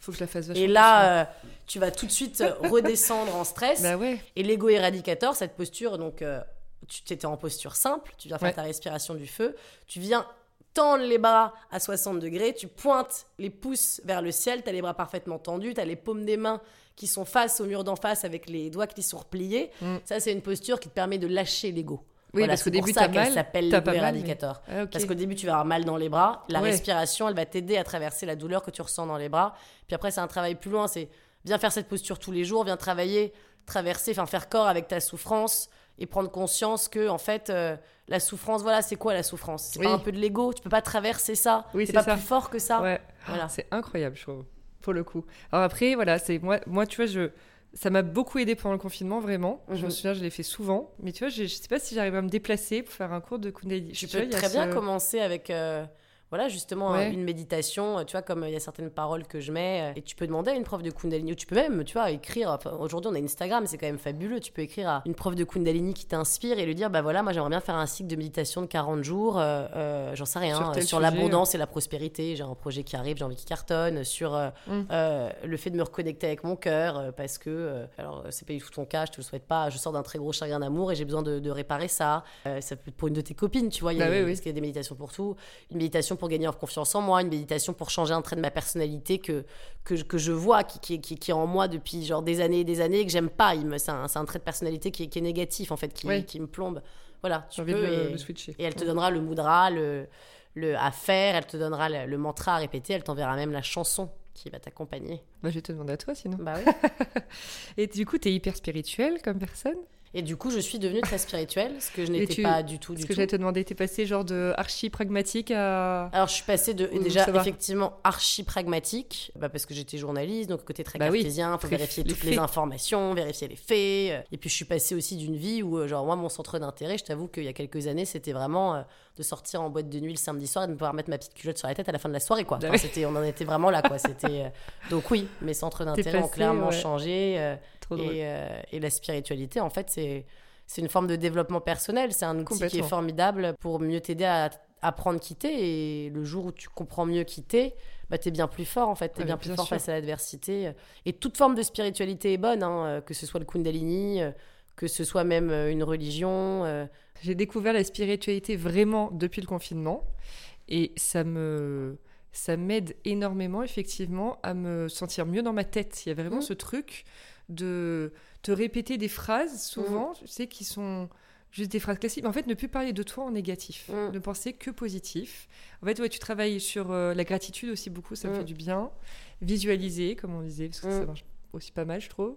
Faut que je la fasse vachement Et là, euh, tu vas tout de suite euh, redescendre en stress. Bah ouais. Et l'ego éradicator, cette posture, donc euh, tu étais en posture simple, tu viens faire Ouais. ta respiration du feu, tu viens tendre les bras à 60 degrés, tu pointes les pouces vers le ciel, tu as les bras parfaitement tendus, tu as les paumes des mains qui sont face au mur d'en face avec les doigts qui sont repliés. Mm. Ça, c'est une posture qui te permet de lâcher l'ego. Oui, Voilà, parce qu'au début, ça qu'elle s'appelle l'ego mal, mais-. Ah, ok. Parce qu'au début, tu vas avoir mal dans les bras. La Ouais. respiration, elle va t'aider à traverser la douleur que tu ressens dans les bras. Puis après, c'est un travail plus loin. C'est viens faire cette posture tous les jours, viens travailler, traverser, enfin faire corps avec ta souffrance et prendre conscience que, en fait, euh, la souffrance, voilà, c'est quoi la souffrance? C'est Oui. pas un peu de l'ego? Tu peux pas traverser ça? Oui, c'est c'est pas ça. plus fort que ça? Ouais. Voilà. C'est incroyable, je trouve, pour le coup. Alors après, voilà, c'est moi, moi, tu vois, je, ça m'a beaucoup aidé pendant le confinement, vraiment. Je me Mhm. souviens, je l'ai fait souvent. Mais tu vois, je, je sais pas si j'arrive à me déplacer pour faire un cours de Kundalini. Tu vois, peux très bien ce- commencer avec, euh, voilà, justement, Ouais. une méditation. euh, Tu vois, comme il y a certaines paroles que je mets, euh, et tu peux demander à une prof de Kundalini, ou tu peux même, tu vois, écrire. enfin, Aujourd'hui, on a Instagram, c'est quand même fabuleux. Tu peux écrire à une prof de Kundalini qui t'inspire et lui dire, bah voilà, moi j'aimerais bien faire un cycle de méditation de 40 jours, euh, euh, j'en sais rien, Sur l'abondance et la prospérité. J'ai un projet qui arrive, j'ai envie qu'il cartonne, sur euh, Mm. euh, le fait de me reconnecter avec mon cœur, euh, parce que, euh, alors, c'est pas du tout ton cas, je te le souhaite pas. Je sors d'un très gros chagrin d'amour et j'ai besoin de, de réparer ça. Euh, ça peut être pour une de tes copines, tu vois. il y a- Bah oui, oui. Parce qu'il y a des méditations pour tout. Une méditation pour gagner en confiance en moi, une méditation pour changer un trait de ma personnalité que, que, je- que je vois, qui, qui, qui, qui est en moi depuis genre des années et des années et que j'aime pas. C'est, un, un trait de personnalité qui, est- qui est négatif, en fait, qui, Oui. qui me plombe. Voilà, tu peux. le, et, le switcher. et elle te donnera le mudra, le, le à faire, elle te donnera le, le mantra à répéter, elle t'enverra même la chanson qui va t'accompagner. Bah, je vais te demander à toi sinon. Bah oui. Et du coup, tu es hyper spirituel comme personne? Et du coup, je suis devenue très spirituelle, ce que je n'étais pas du tout, du que tout. j'allais te demander, t'es passé genre de archi pragmatique à. Alors, je suis passée de déjà effectivement archi pragmatique, bah, parce que j'étais journaliste, donc côté très Bah oui, cartésien, faut très- vérifier les toutes les informations, vérifier les faits. euh. Et puis, je suis passée aussi d'une vie où, euh, genre, moi, mon centre d'intérêt, je t'avoue qu'il y a quelques années, c'était vraiment euh, de sortir en boîte de nuit le samedi soir et de pouvoir mettre ma petite culotte sur la tête à la fin de la soirée, quoi. Ah Enfin, c'était, on en était vraiment là, quoi. C'était, euh, Donc, oui, mes centres d'intérêt ont passée, clairement ouais. changé. euh, Trop drôle. et, euh, et la spiritualité, en fait, c'est c'est une forme de développement personnel. C'est un outil qui est formidable pour mieux t'aider à apprendre qui t'es. Et le jour où tu comprends mieux qui t'es, bah, t'es bien plus fort, en fait. T'es Ouais, bien plus fort sûr. face à l'adversité. Et toute forme de spiritualité est bonne, hein, euh, que ce soit le Kundalini, euh, que ce soit même une religion. J'ai découvert la spiritualité vraiment depuis le confinement et ça me ça m'aide énormément effectivement à me sentir mieux dans ma tête. Il y a vraiment Mhm. ce truc de te répéter des phrases souvent, Mhm. tu sais, qui sont juste des phrases classiques. Mais en fait, ne plus parler de toi en négatif, Mhm. ne penser que positif. En fait, ouais, tu travailles sur euh, la gratitude aussi beaucoup, ça me fait du bien. Visualiser, comme on disait, parce que ça marche aussi pas mal, je trouve.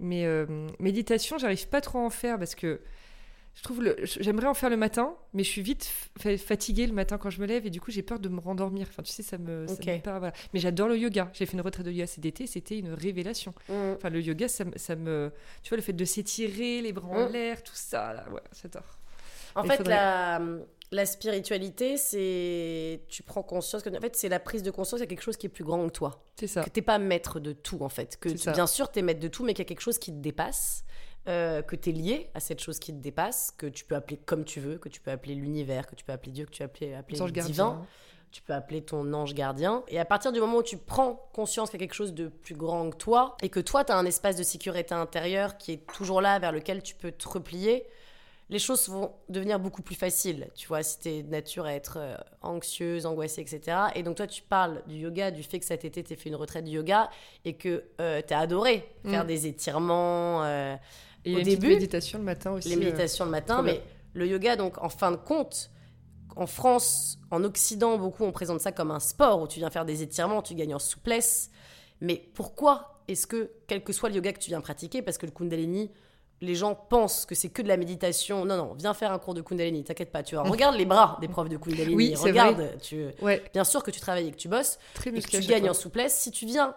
Mais euh, méditation, j'arrive pas trop à en faire parce que je trouve le j'aimerais en faire le matin mais je suis vite fa- fatiguée le matin quand je me lève et du coup j'ai peur de me rendormir enfin tu sais ça me, ça Ok. me part, voilà. mais j'adore le yoga j'ai fait une retraite de yoga cet été c'était une révélation Mm. enfin le yoga ça, ça me tu vois le fait de s'étirer les bras en Mm. l'air tout ça là ouais j'adore En fait, faudrait- la, la spiritualité, c'est. Tu prends conscience que. En fait, c'est la prise de conscience qu'il y a quelque chose qui est plus grand que toi. c'est ça que t'es pas maître de tout en fait que tu- ça. bien sûr t'es maître de tout mais qu'il y a quelque chose qui te dépasse euh, que t'es lié à cette chose qui te dépasse que tu peux appeler comme tu veux que tu peux appeler l'univers que tu peux appeler Dieu que tu peux appeler, appeler divin tu peux appeler ton ange gardien. Et à partir du moment où tu prends conscience qu'il y a quelque chose de plus grand que toi, et que toi, tu as un espace de sécurité intérieure qui est toujours là, vers lequel tu peux te replier, les choses vont devenir beaucoup plus faciles. Tu vois, si tu es de nature à être euh, anxieuse, angoissée, etc. Et donc, toi, tu parles du yoga, du fait que cet été, tu fait une retraite de yoga et que euh, tu as adoré faire Mm. des étirements. euh, Et au début, méditation le matin aussi. les euh, méditations le matin, mais le yoga, donc en fin de compte, en France, en Occident, beaucoup on présente ça comme un sport où tu viens faire des étirements, tu gagnes en souplesse. Mais pourquoi est-ce que, quel que soit le yoga que tu viens pratiquer, parce que le Kundalini, les gens pensent que c'est que de la méditation. Non, non, viens faire un cours de Kundalini, t'inquiète pas. Tu vois, regarde les bras des profs de Kundalini. Oui, regarde, tu, Ouais, bien sûr que tu travailles et que tu bosses très et que tu gagnes en souplesse, si tu viens,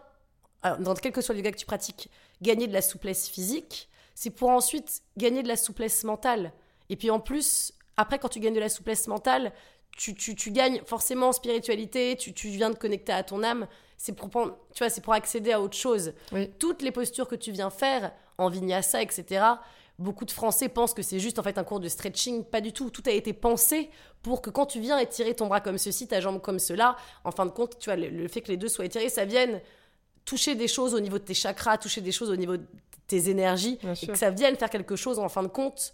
dans quel que soit le yoga que tu pratiques, gagner de la souplesse physique, c'est pour ensuite gagner de la souplesse mentale. Et puis en plus, après, quand tu gagnes de la souplesse mentale, tu, tu, tu gagnes forcément en spiritualité, tu, tu viens de connecter à ton âme. C'est pour, prendre- tu vois, c'est pour accéder à autre chose. Oui. Toutes les postures que tu viens faire en vinyasa, etc., beaucoup de Français pensent que c'est juste en fait un cours de stretching. Pas du tout. Tout a été pensé pour que quand tu viens étirer ton bras comme ceci, ta jambe comme cela, en fin de compte, tu vois, le, le fait que les deux soient étirés, ça vienne toucher des choses au niveau de tes chakras, toucher des choses au niveau de tes énergies, Bien et sûr. que ça vienne faire quelque chose, en fin de compte,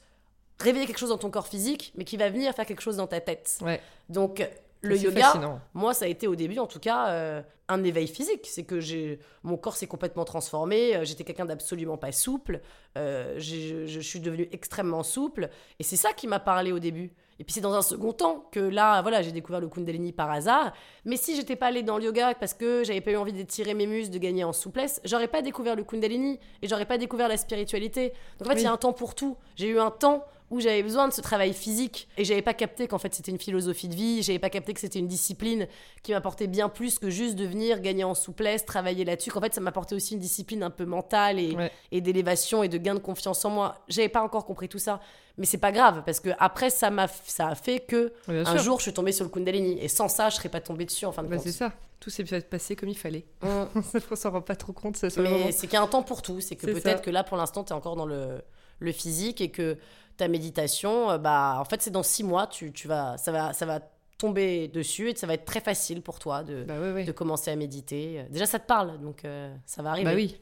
réveiller quelque chose dans ton corps physique, mais qui va venir faire quelque chose dans ta tête. Ouais. Donc, le C'est yoga, fascinant. moi, ça a été au début, en tout cas, euh, un éveil physique. C'est que j'ai, mon corps s'est complètement transformé. euh, J'étais quelqu'un d'absolument pas souple. euh, je, je suis devenue extrêmement souple. Et c'est ça qui m'a parlé au début. Et puis c'est dans un second temps que là, voilà, j'ai découvert le Kundalini par hasard. Mais si j'étais pas allée dans le yoga parce que j'avais pas eu envie d'étirer mes muscles, de gagner en souplesse, j'aurais pas découvert le Kundalini et j'aurais pas découvert la spiritualité. Donc en fait, il Oui. y a un temps pour tout. J'ai eu un temps où j'avais besoin de ce travail physique et j'avais pas capté qu'en fait c'était une philosophie de vie, j'avais pas capté que c'était une discipline qui m'apportait bien plus que juste de venir gagner en souplesse, travailler là-dessus, qu'en fait ça m'apportait aussi une discipline un peu mentale et, Ouais. et d'élévation et de gain de confiance en moi. J'avais pas encore compris tout ça, mais c'est pas grave parce que après ça m'a ça a fait que bien un sûr. jour je suis tombée sur le Kundalini et sans ça je serais pas tombée dessus en fin de Bah, compte. c'est ça. Tout s'est passé comme il fallait. Mm. On s'en rend pas trop compte, ça, Mais c'est qu'il y a un temps pour tout. C'est que peut-être que là, pour l'instant, tu es encore dans le, le physique et que ta méditation, euh, bah, en fait, c'est dans six mois, tu, tu vas, ça, va, ça va tomber dessus et ça va être très facile pour toi de, Bah de commencer à méditer. Déjà, ça te parle, donc euh, ça va arriver. Bah oui.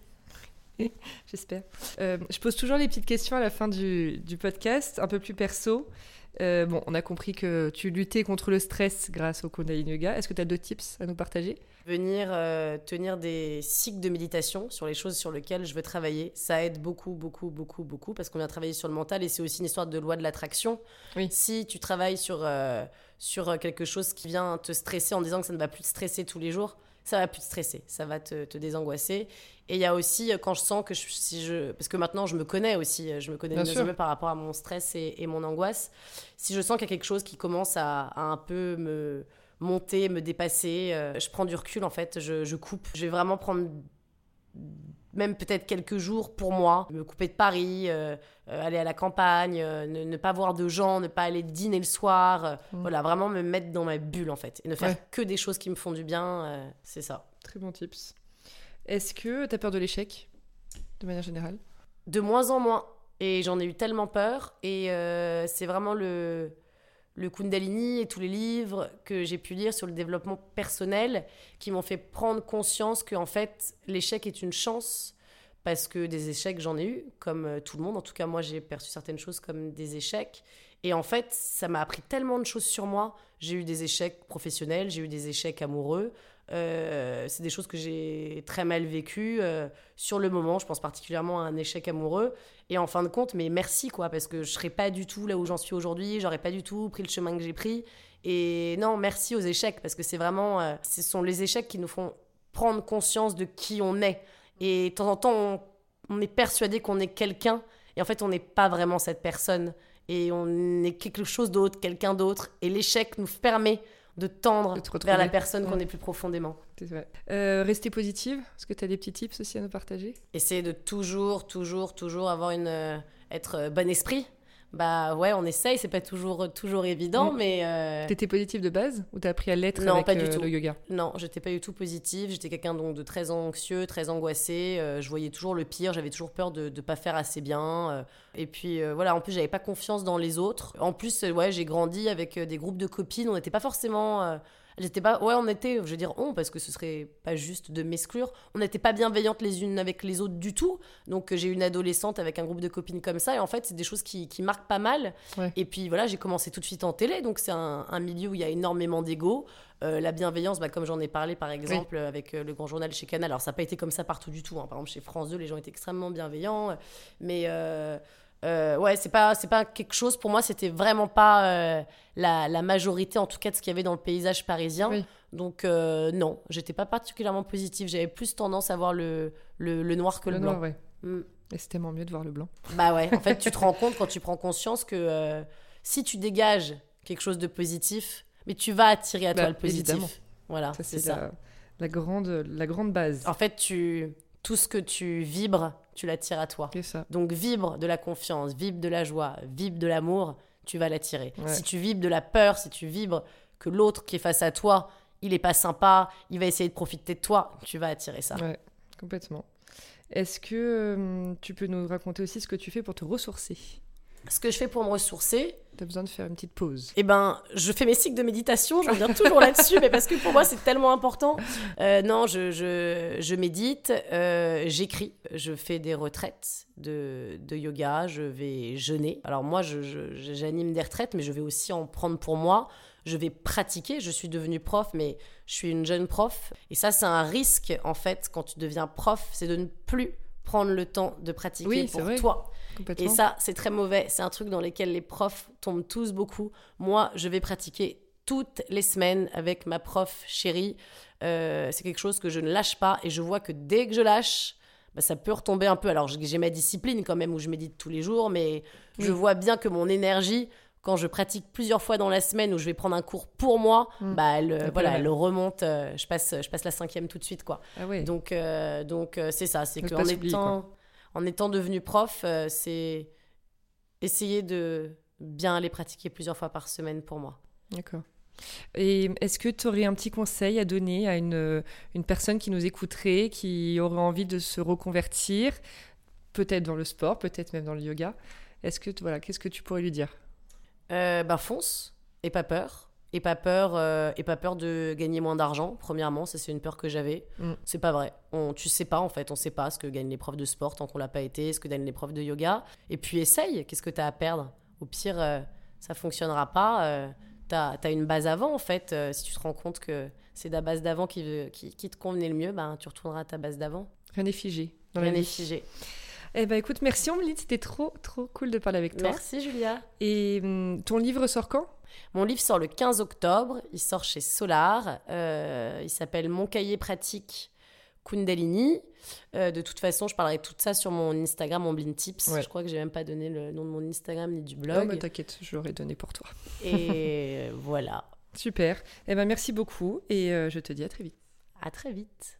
J'espère. Euh, je pose toujours les petites questions à la fin du, du podcast, un peu plus perso. Euh, bon, on a compris que tu luttais contre le stress grâce au Kundalini Yoga. Est-ce que tu as d'autres tips à nous partager? Venir euh, tenir des cycles de méditation sur les choses sur lesquelles je veux travailler, ça aide beaucoup, beaucoup, beaucoup, beaucoup, parce qu'on vient travailler sur le mental et c'est aussi une histoire de loi de l'attraction. Oui. Si tu travailles sur, euh, sur quelque chose qui vient te stresser en disant que ça ne va plus te stresser tous les jours, ça va plus te stresser, ça va te, te désangoisser. Et il y a aussi euh, quand je sens que je, si je, parce que maintenant je me connais aussi, euh, je me connais mieux par rapport à mon stress et, et mon angoisse. Si je sens qu'il y a quelque chose qui commence à, à un peu me monter, me dépasser, euh, je prends du recul en fait, je, je coupe. Je vais vraiment prendre même peut-être quelques jours pour moi, me couper de Paris, euh, euh, aller à la campagne, euh, ne, ne pas voir de gens, ne pas aller dîner le soir, Mm. voilà, vraiment me mettre dans ma bulle en fait, et ne faire Ouais. que des choses qui me font du bien, c'est ça. Très bon tips. Est-ce que tu as peur de l'échec, de manière générale? De moins en moins, et j'en ai eu tellement peur, et c'est vraiment le, le Kundalini et tous les livres que j'ai pu lire sur le développement personnel qui m'ont fait prendre conscience que en fait l'échec est une chance parce que des échecs j'en ai eu comme euh, tout le monde. En tout cas moi j'ai perçu certaines choses comme des échecs. Et en fait ça m'a appris tellement de choses sur moi. J'ai eu des échecs professionnels j'ai eu des échecs amoureux Euh, c'est des choses que j'ai très mal vécues. Euh, sur le moment je pense particulièrement à un échec amoureux. Et en fin de compte mais merci quoi parce que je serais pas du tout là où j'en suis aujourd'hui. J'aurais pas du tout pris le chemin que j'ai pris. Et non merci aux échecs parce que c'est vraiment euh, ce sont les échecs qui nous font prendre conscience de qui on est. Et de temps en temps on, on est persuadé qu'on est quelqu'un. Et en fait on n'est pas vraiment cette personne. Et on est quelque chose d'autre quelqu'un d'autre. Et l'échec nous permet de tendre De te vers la personne qu'on est plus profondément. Euh, rester positive, est-ce que tu as des petits tips aussi à nous partager? Essayer de toujours, toujours, toujours avoir une euh, être euh, bon esprit. Bah ouais, on essaye, c'est pas toujours toujours évident, Mm. mais euh, T'étais positive de base ou t'as appris à l'être Non, avec pas du euh, tout. le yoga? Non, j'étais pas du tout positive. J'étais quelqu'un donc de très anxieux, très angoissé. euh, je voyais toujours le pire. J'avais toujours peur de ne pas faire assez bien. et puis voilà, en plus j'avais pas confiance dans les autres. En plus, ouais, j'ai grandi avec des groupes de copines. On n'était pas forcément euh, J'étais pas, ouais, on était, je veux dire on, parce que ce serait pas juste de m'exclure. On n'était pas bienveillantes les unes avec les autres du tout. Donc euh, j'ai une adolescente avec un groupe de copines comme ça, et en fait c'est des choses qui, qui marquent pas mal. Ouais. Et puis voilà, j'ai commencé tout de suite en télé, donc c'est un, un milieu où il y a énormément d'ego. Euh, la bienveillance, bah, comme j'en ai parlé par exemple avec euh, le grand journal chez Canal. Alors ça n'a pas été comme ça partout du tout. hein. Par exemple chez France 2, les gens étaient extrêmement bienveillants, mais euh, euh, ouais, c'est pas c'est pas quelque chose pour moi. C'était vraiment pas euh, la, la majorité, en tout cas, de ce qu'il y avait dans le paysage parisien. Oui. Donc euh, non, j'étais pas particulièrement positive. J'avais plus tendance à voir le, le, le noir que le, Le blanc. noir, ouais. Mm. Et c'est tellement mieux de voir le blanc. Bah ouais, en fait, tu te rends compte quand tu prends conscience que euh, si tu dégages quelque chose de positif, mais tu vas attirer à toi Bah, le positif. évidemment. Voilà, c'est ça. la, la grande, la grande base. En fait, tu tout ce que tu vibres, tu l'attires à toi. Ça. Donc vibre de la confiance, vibre de la joie, vibre de l'amour, tu vas l'attirer. Ouais. Si tu vibres de la peur, si tu vibres que l'autre qui est face à toi, il est pas sympa, il va essayer de profiter de toi, tu vas attirer ça. Ouais, complètement. Est-ce que euh, tu peux nous raconter aussi ce que tu fais pour te ressourcer? Ce que je fais pour me ressourcer, Tu as besoin de faire une petite pause. Eh ben, je fais mes cycles de méditation, je reviens toujours là-dessus, mais parce que pour moi, c'est tellement important. Euh, non, je, je, je médite, euh, j'écris, je fais des retraites de, de yoga, je vais jeûner. Alors moi, je- j'anime des retraites, mais je vais aussi en prendre pour moi. Je vais pratiquer, je suis devenue prof, mais je suis une jeune prof. Et ça, c'est un risque, en fait, quand tu deviens prof, c'est de ne plus prendre le temps de pratiquer Oui, c'est pour vrai. toi. Et ça, c'est très mauvais. C'est un truc dans lequel les profs tombent tous beaucoup. Moi, je vais pratiquer toutes les semaines avec ma prof chérie. Euh, c'est quelque chose que je ne lâche pas. Et je vois que dès que je lâche, bah, ça peut retomber un peu. Alors, j'ai ma discipline quand même où je médite tous les jours, mais je vois bien que mon énergie, quand je pratique plusieurs fois dans la semaine où je vais prendre un cours pour moi, Mm. bah, elle, peu voilà, elle remonte. euh, je, passe, je passe la cinquième tout de suite, quoi. Ah. Donc, euh, donc euh, c'est ça, c'est qu'en étant, en étant devenu prof, euh, c'est essayer de bien aller pratiquer plusieurs fois par semaine pour moi. D'accord. Et est-ce que tu aurais un petit conseil à donner à une, une personne qui nous écouterait, qui aurait envie de se reconvertir, peut-être dans le sport, peut-être même dans le yoga? Est-ce que voilà, qu'est-ce que tu pourrais lui dire? Euh, bah fonce, et pas peur. Et pas peur, euh, et pas peur de gagner moins d'argent. Premièrement, ça c'est une peur que j'avais. Mm. C'est pas vrai. On, tu sais pas en fait, on sait pas ce que gagnent les profs de sport tant qu'on l'a pas été, ce que gagnent les profs de yoga. Et puis essaye. Qu'est-ce que tu as à perdre? Au pire, euh, ça fonctionnera pas. Euh, t'as as une base avant en fait. Euh, si tu te rends compte que c'est la base d'avant qui, veut- qui, qui te convenait le mieux, ben tu retourneras à ta base d'avant. Rien n'est figé dans Rien n'est figé. Eh ben écoute, merci Omeline, c'était trop trop cool de parler avec toi. Merci Julia. Et hum, ton livre sort quand? Mon livre sort le 15 octobre. Il sort chez Solar. Euh, il s'appelle Mon cahier pratique Kundalini. Euh, de toute façon, je parlerai de tout ça sur mon Instagram, mon Blind Tips. Ouais. Je crois que j'ai même pas donné le nom de mon Instagram ni du Non, blog. mais t'inquiète, je l'aurais donné pour toi. Et voilà. Super. Eh ben merci beaucoup et euh, je te dis à très vite. À très vite.